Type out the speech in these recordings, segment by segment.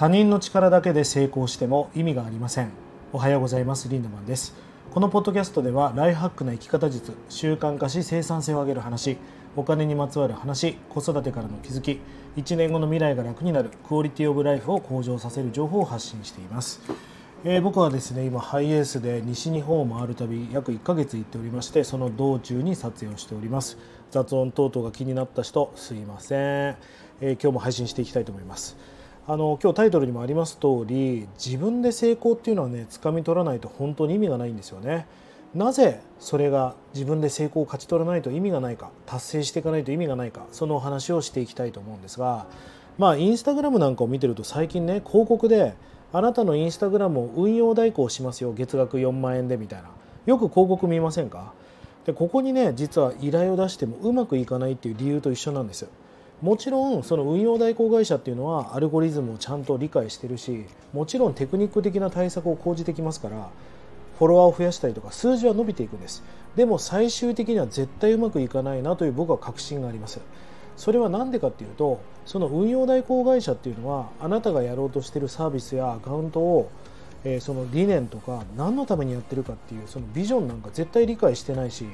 他人の力だけで成功しても意味がありません。おはようございます。リンダマンです。このポッドキャストではライフハックな生き方術習慣化し生産性を上げる話お金にまつわる話子育てからの気づき1年後の未来が楽になるクオリティオブライフを向上させる情報を発信しています。えー、僕はですね今ハイエースで西日本を回る旅約1ヶ月行っておりましてその道中に撮影をしております。雑音等々が気になった人すいません、えー、今日も配信していきたいと思います。あの今日タイトルにもあります通り自分で成功っていうのはね掴み取らないと本当に意味がないんですよね。なぜそれが自分で成功を勝ち取らないと意味がないか達成していかないと意味がないかそのお話をしていきたいと思うんですがまあインスタグラムなんかを見てると最近ね広告であなたのインスタグラムを運用代行しますよ月額4万円でみたいな。よく広告見ませんか？でここにね実は依頼を出してもうまくいかないっていう理由と一緒なんです。よもちろんその運用代行会社っていうのはアルゴリズムをちゃんと理解してるしもちろんテクニック的な対策を講じてきますからフォロワーを増やしたりとか数字は伸びていくんです。でも最終的には絶対うまくいかないなという僕は確信があります。それは何でかっていうとその運用代行会社っていうのはあなたがやろうとしているサービスやアカウントを、えー、その理念とか何のためにやってるかっていうそのビジョンなんか絶対理解してないし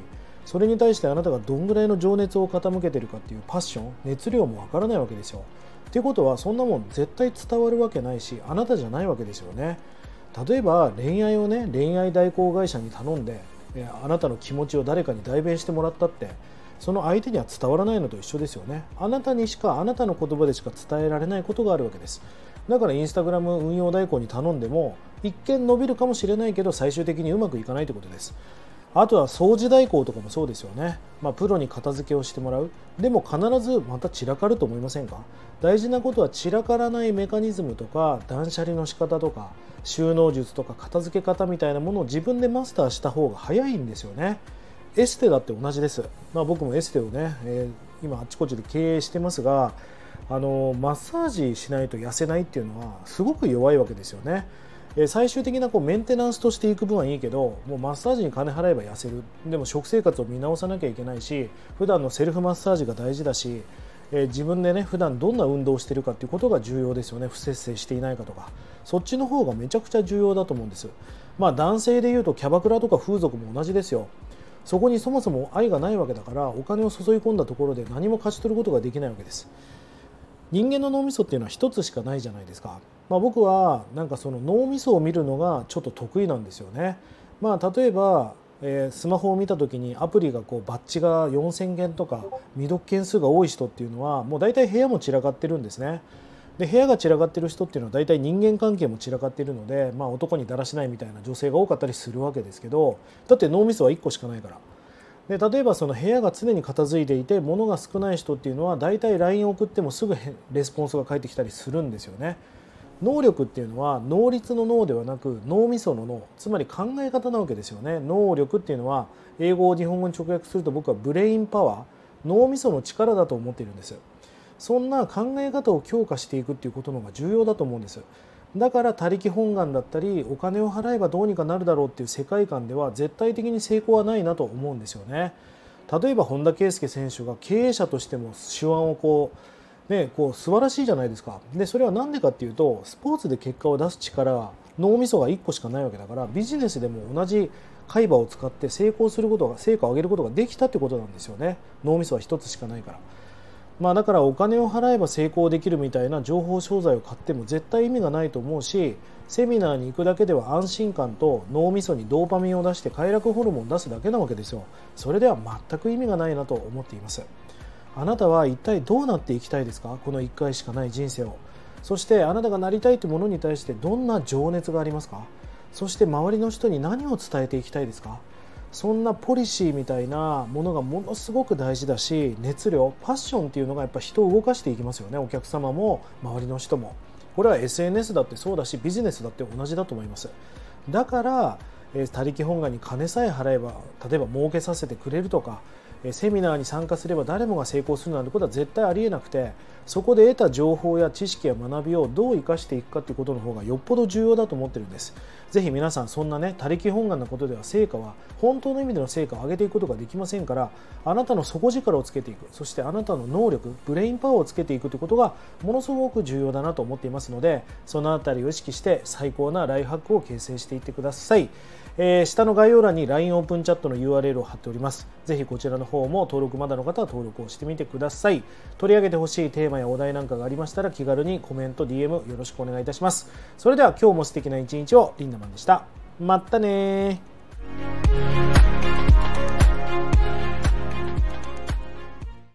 それに対してあなたがどんぐらいの情熱を傾けてるかっていうパッション熱量もわからないわけですよ。っていうことはそんなもん絶対伝わるわけないしあなたじゃないわけですよね。例えば恋愛をね恋愛代行会社に頼んであなたの気持ちを誰かに代弁してもらったってその相手には伝わらないのと一緒ですよねあなたにしかあなたの言葉でしか伝えられないことがあるわけですだからインスタグラム運用代行に頼んでも一見伸びるかもしれないけど最終的にうまくいかないということですあとは掃除代行とかもそうですよね、まあ、プロに片付けをしてもらう。でも必ずまた散らかると思いませんか？大事なことは散らからないメカニズムとか断捨離の仕方とか収納術とか片付け方みたいなものを自分でマスターした方が早いんですよね。エステだって同じです、まあ、僕もエステをね、えー、今あちこちで経営してますがあのマッサージしないと痩せないっていうのはすごく弱いわけですよね。え最終的なこうメンテナンスとしていく分はいいけどもうマッサージに金払えば痩せる。でも食生活を見直さなきゃいけないし普段のセルフマッサージが大事だし、え、自分でね普段どんな運動をしてるかっていうことが重要ですよね。不節制していないかとか。そっちの方がめちゃくちゃ重要だと思うんです。まあ男性でいうとキャバクラとか風俗も同じですよ。そこにそもそも愛がないわけだからお金を注い込んだところで何も勝ち取ることができないわけです。人間の脳みそっていうのは一つしかないじゃないですか、まあ、僕はなんかその脳みそを見るのがちょっと得意なんですよね。まあ例えばえー、スマホを見た時にアプリがこうバッチが4000件とか未読件数が多い人っていうのはもう大体部屋も散らかってるんですね。で部屋が散らかってる人っていうのは大体人間関係も散らかっているので、まあ、男にだらしないみたいな女性が多かったりするわけですけどだって脳みそは1個しかないから。で例えばその部屋が常に片付いていて物が少ない人っていうのは大体 LINE を送ってもすぐレスポンスが返ってきたりするんですよね。能力っていうのは能率の脳ではなく脳みその脳つまり考え方なわけですよね。能力っていうのは英語を日本語に直訳すると僕はブレインパワー脳みその力だと思っているんですそんな考え方を強化していくっていうことの方が重要だと思うんですだから他力本願だったりお金を払えばどうにかなるだろうっていう世界観では絶対的に成功はないなと思うんですよね。例えば本田圭佑選手が経営者としても手腕をこうねこう素晴らしいじゃないですか。でそれは何でかっていうとスポーツで結果を出す力脳みそが1個しかないわけだからビジネスでも同じ海馬を使って成功することが成果を上げることができたってことなんですよね。脳みそは1つしかないから。まあ、だからお金を払えば成功できるみたいな情報商材を買っても絶対意味がないと思うしセミナーに行くだけでは安心感と脳みそにドーパミンを出して快楽ホルモンを出すだけなわけですよ。それでは全く意味がないなと思っています。あなたは一体どうなっていきたいですか？この1回しかない人生を。そしてあなたがなりたいというものに対してどんな情熱がありますか？そして周りの人に何を伝えていきたいですか？そんなポリシーみたいなものがものすごく大事だし熱量パッションっていうのがやっぱ人を動かしていきますよね。お客様も周りの人も。これは SNS だってそうだしビジネスだって同じだと思います。だから他力本願に金さえ払えば例えば儲けさせてくれるとかセミナーに参加すれば誰もが成功するなんてことは絶対ありえなくてそこで得た情報や知識や学びをどう生かしていくかということの方がよっぽど重要だと思ってるんです。ぜひ皆さんそんなね他力本願なことでは成果は本当の意味での成果を上げていくことができませんからあなたの底力をつけていくそしてあなたの能力ブレインパワーをつけていくということがものすごく重要だなと思っていますのでその辺りを意識して最高なライフハックを形成していってください。えー、下の概要欄に LINE オープンチャットの URL を貼っております。ぜひこちらの方も登録まだの方は登録をしてみてください。取り上げてほしいテーマやお題なんかがありましたら気軽にコメント、DM よろしくお願いいたします。それでは今日も素敵な一日をリンダマンでした。まったね